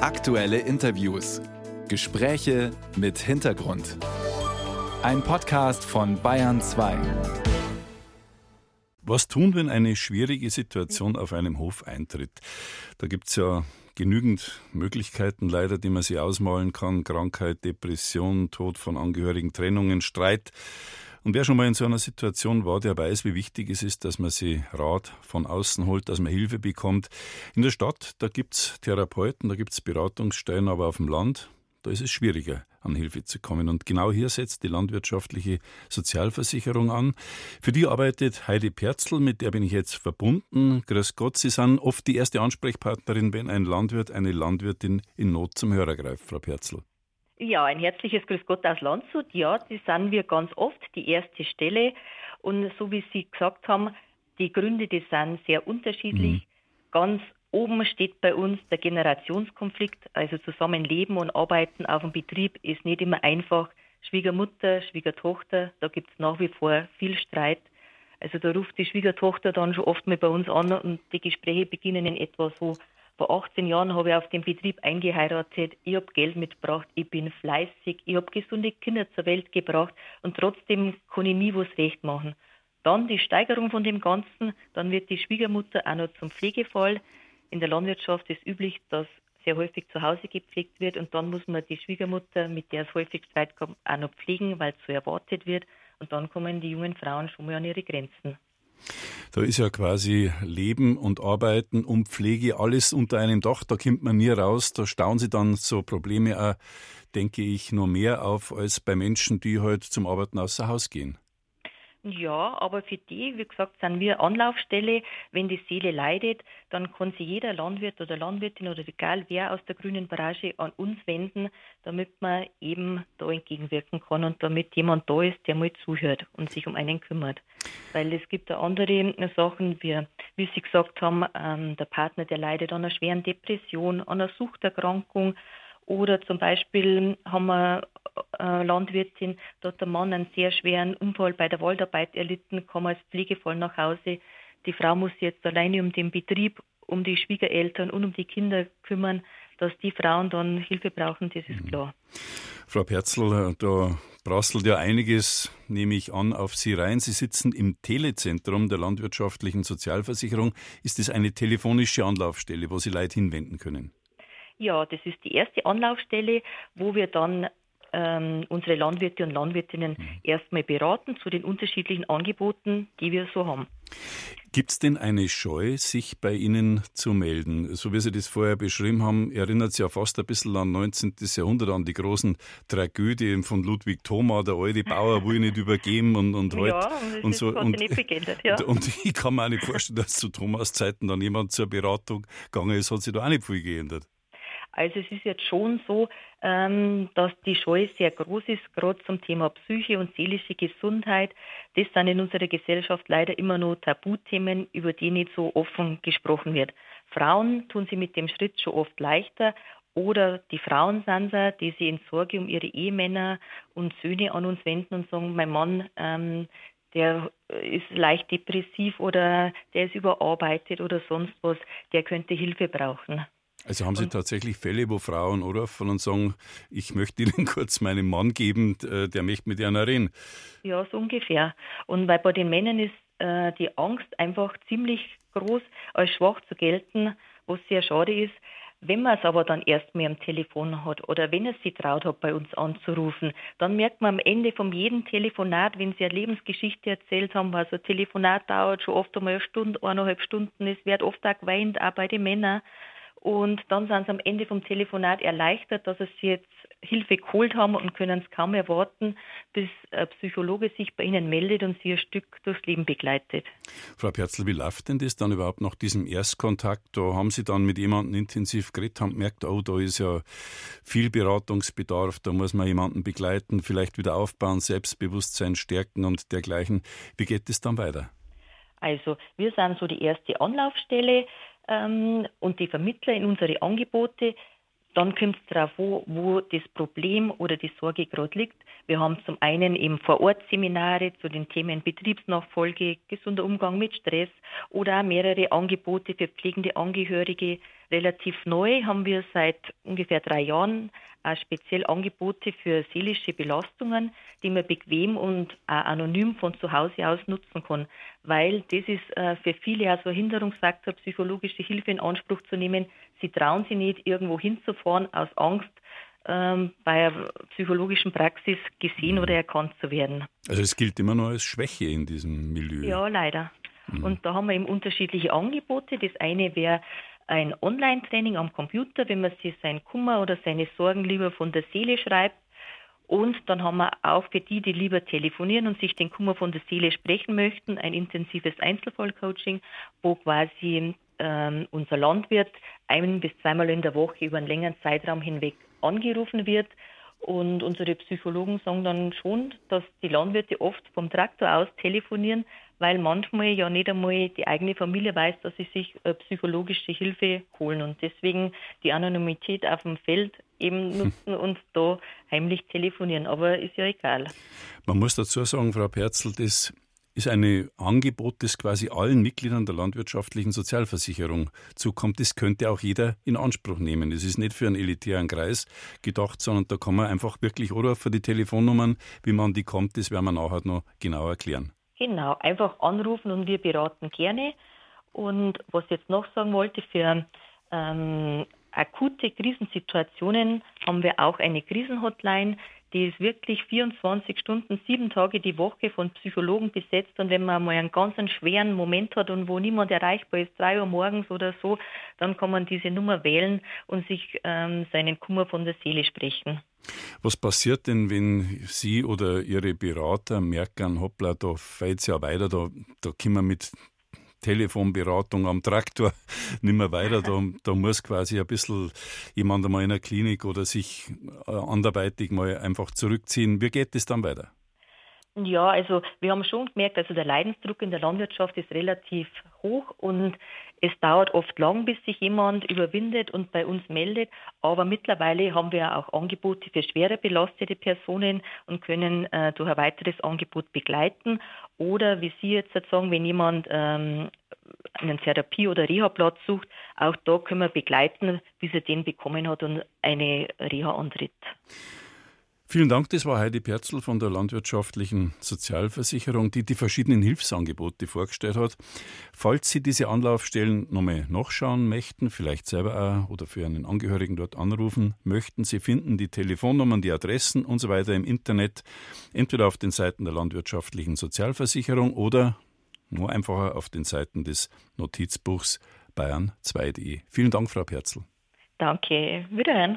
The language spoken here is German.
Aktuelle Interviews. Gespräche mit Hintergrund. Ein Podcast von Bayern 2. Was tun, wenn eine schwierige Situation auf einem Hof eintritt? Da gibt es ja genügend Möglichkeiten leider, die man sich ausmalen kann. Krankheit, Depression, Tod von Angehörigen, Trennungen, Streit. Und wer schon mal in so einer Situation war, der weiß, wie wichtig es ist, dass man sich Rat von außen holt, dass man Hilfe bekommt. In der Stadt, da gibt es Therapeuten, da gibt es Beratungsstellen, aber auf dem Land, da ist es schwieriger, an Hilfe zu kommen. Und genau hier setzt die landwirtschaftliche Sozialversicherung an. Für die arbeitet Heidi Perzl, mit der bin ich jetzt verbunden. Grüß Gott, Sie sind oft die erste Ansprechpartnerin, wenn ein Landwirt, eine Landwirtin in Not zum Hörer greift, Frau Perzl. Ja, ein herzliches Grüß Gott aus Landshut. Ja, das sind wir ganz oft, die erste Stelle. Und so wie Sie gesagt haben, die Gründe, die sind sehr unterschiedlich. Mhm. Ganz oben steht bei uns der Generationskonflikt, also Zusammenleben und Arbeiten auf dem Betrieb ist nicht immer einfach. Schwiegermutter, Schwiegertochter, da gibt es nach wie vor viel Streit. Also da ruft die Schwiegertochter dann schon oft mal bei uns an und die Gespräche beginnen in etwa so, vor 18 Jahren habe ich auf dem Betrieb eingeheiratet. Ich habe Geld mitgebracht. Ich bin fleißig. Ich habe gesunde Kinder zur Welt gebracht. Und trotzdem kann ich nie was recht machen. Dann die Steigerung von dem Ganzen. Dann wird die Schwiegermutter auch noch zum Pflegefall. In der Landwirtschaft ist üblich, dass sehr häufig zu Hause gepflegt wird. Und dann muss man die Schwiegermutter, mit der es häufig Streit kommt, auch noch pflegen, weil es so erwartet wird. Und dann kommen die jungen Frauen schon mal an ihre Grenzen. Da ist ja quasi Leben und Arbeiten und Pflege alles unter einem Dach. Da kommt man nie raus. Da stauen sie dann so Probleme auch, denke ich, nur mehr auf als bei Menschen, die halt zum Arbeiten außer Haus gehen. Ja, aber für die, wie gesagt, sind wir Anlaufstelle. Wenn die Seele leidet, dann kann sich jeder Landwirt oder Landwirtin oder egal wer aus der grünen Branche an uns wenden, damit man eben da entgegenwirken kann und damit jemand da ist, der mal zuhört und sich um einen kümmert. Weil es gibt da andere Sachen, wie, wie Sie gesagt haben, ähm, der Partner, der leidet an einer schweren Depression, an einer Suchterkrankung, oder zum Beispiel haben wir Landwirtin, da hat der Mann einen sehr schweren Unfall bei der Waldarbeit erlitten, kam als Pflegefall nach Hause. Die Frau muss sich jetzt alleine um den Betrieb, um die Schwiegereltern und um die Kinder kümmern. Dass die Frauen dann Hilfe brauchen, das ist mhm. klar. Frau Perzl, da prasselt ja einiges, nehme ich an, auf Sie rein. Sie sitzen im Telezentrum der landwirtschaftlichen Sozialversicherung. Ist das eine telefonische Anlaufstelle, wo Sie Leute hinwenden können? Ja, das ist die erste Anlaufstelle, wo wir dann ähm, unsere Landwirte und Landwirtinnen mhm. erstmal beraten zu den unterschiedlichen Angeboten, die wir so haben. Gibt es denn eine Scheu, sich bei Ihnen zu melden? So wie Sie das vorher beschrieben haben, erinnert es ja fast ein bisschen an 19. Jahrhundert, an die großen Tragödien von Ludwig Thoma, der alte Bauer will nicht übergeben und, und halt. Ja, und, und so. Und, geändert, ja. und ich kann mir auch nicht vorstellen, dass zu Thomas Zeiten dann jemand zur Beratung gegangen ist, hat sich da auch nicht viel geändert. Also es ist jetzt schon so, ähm, dass die Scheu sehr groß ist, gerade zum Thema Psyche und seelische Gesundheit. Das sind in unserer Gesellschaft leider immer noch Tabuthemen, über die nicht so offen gesprochen wird. Frauen tun sie mit dem Schritt schon oft leichter, oder die Frauensanser, die sich in Sorge um ihre Ehemänner und Söhne an uns wenden und sagen, mein Mann, ähm, der ist leicht depressiv oder der ist überarbeitet oder sonst was, der könnte Hilfe brauchen. Also haben Sie und, tatsächlich Fälle, wo Frauen anrufen und sagen, ich möchte Ihnen kurz meinen Mann geben, äh, der möchte mit Ihnen reden? Ja, so ungefähr. Und weil bei den Männern ist äh, die Angst einfach ziemlich groß, als schwach zu gelten, was sehr schade ist. Wenn man es aber dann erst mal am Telefon hat oder wenn es sie traut hat, bei uns anzurufen, dann merkt man am Ende von jedem Telefonat, wenn sie eine Lebensgeschichte erzählt haben, weil so ein Telefonat dauert schon oft einmal eine Stunde, eineinhalb Stunden, es wird oft auch geweint, auch bei den Männern. Und dann sind sie am Ende vom Telefonat erleichtert, dass sie jetzt Hilfe geholt haben und können es kaum erwarten, bis ein Psychologe sich bei ihnen meldet und sie ein Stück durchs Leben begleitet. Frau Perzl, wie läuft denn das dann überhaupt nach diesem Erstkontakt? Da haben Sie dann mit jemandem intensiv geredet, haben gemerkt, oh, da ist ja viel Beratungsbedarf, da muss man jemanden begleiten, vielleicht wieder aufbauen, Selbstbewusstsein stärken und dergleichen. Wie geht es dann weiter? Also wir sind so die erste Anlaufstelle ähm, und die Vermittler in unsere Angebote. Dann kommt es darauf an, wo das Problem oder die Sorge gerade liegt. Wir haben zum einen eben Vor-Ort-Seminare zu den Themen Betriebsnachfolge, gesunder Umgang mit Stress oder auch mehrere Angebote für pflegende Angehörige, relativ neu haben wir seit ungefähr drei Jahren auch speziell Angebote für seelische Belastungen, die man bequem und auch anonym von zu Hause aus nutzen kann. Weil das ist äh, für viele auch so ein Hinderungsfaktor, psychologische Hilfe in Anspruch zu nehmen. Sie trauen sich nicht, irgendwo hinzufahren aus Angst, ähm, bei einer psychologischen Praxis gesehen mhm. oder erkannt zu werden. Also es gilt immer noch als Schwäche in diesem Milieu. Ja, leider. Mhm. Und da haben wir eben unterschiedliche Angebote. Das eine wäre ein Online-Training am Computer, wenn man sich seinen Kummer oder seine Sorgen lieber von der Seele schreibt. Und dann haben wir auch für die, die lieber telefonieren und sich den Kummer von der Seele sprechen möchten, ein intensives Einzelfallcoaching, wo quasi ähm, unser Landwirt ein bis zweimal in der Woche über einen längeren Zeitraum hinweg angerufen wird. Und unsere Psychologen sagen dann schon, dass die Landwirte oft vom Traktor aus telefonieren, weil manchmal ja nicht einmal die eigene Familie weiß, dass sie sich äh, psychologische Hilfe holen und deswegen die Anonymität auf dem Feld eben hm. nutzen und da heimlich telefonieren. Aber ist ja egal. Man muss dazu sagen, Frau Perzel, das ist ein Angebot, das quasi allen Mitgliedern der landwirtschaftlichen Sozialversicherung zukommt. Das könnte auch jeder in Anspruch nehmen. Es ist nicht für einen elitären Kreis gedacht, sondern da kann man einfach wirklich oder für die Telefonnummern, wie man die kommt, das werden wir nachher noch genau erklären. Genau, einfach anrufen und wir beraten gerne. Und was ich jetzt noch sagen wollte, für ähm, akute Krisensituationen haben wir auch eine Krisenhotline. Die ist wirklich 24 Stunden, sieben Tage die Woche von Psychologen besetzt. Und wenn man mal einen ganz schweren Moment hat und wo niemand erreichbar ist, drei Uhr morgens oder so, dann kann man diese Nummer wählen und sich ähm, seinen Kummer von der Seele sprechen. Was passiert denn, wenn Sie oder Ihre Berater merken, hoppla, da fällt es ja weiter, da, da können wir mit Telefonberatung am Traktor nicht mehr weiter. Da, da muss quasi ein bisschen jemand einmal in der Klinik oder sich äh, anderweitig mal einfach zurückziehen. Wie geht es dann weiter? Ja, also wir haben schon gemerkt, also der Leidensdruck in der Landwirtschaft ist relativ hoch und es dauert oft lang, bis sich jemand überwindet und bei uns meldet. Aber mittlerweile haben wir auch Angebote für schwerer belastete Personen und können äh, durch ein weiteres Angebot begleiten. Oder wie Sie jetzt sagen, wenn jemand ähm, einen Therapie- oder Reha-Platz sucht, auch da können wir begleiten, bis er den bekommen hat und eine Reha antritt. Vielen Dank, das war Heidi Perzel von der Landwirtschaftlichen Sozialversicherung, die die verschiedenen Hilfsangebote vorgestellt hat. Falls Sie diese Anlaufstellen nochmal nachschauen möchten, vielleicht selber auch oder für einen Angehörigen dort anrufen möchten, Sie finden die Telefonnummern, die Adressen und so weiter im Internet, entweder auf den Seiten der Landwirtschaftlichen Sozialversicherung oder nur einfacher auf den Seiten des Notizbuchs bayern2.de. Vielen Dank, Frau Perzel. Danke. Wiederhören.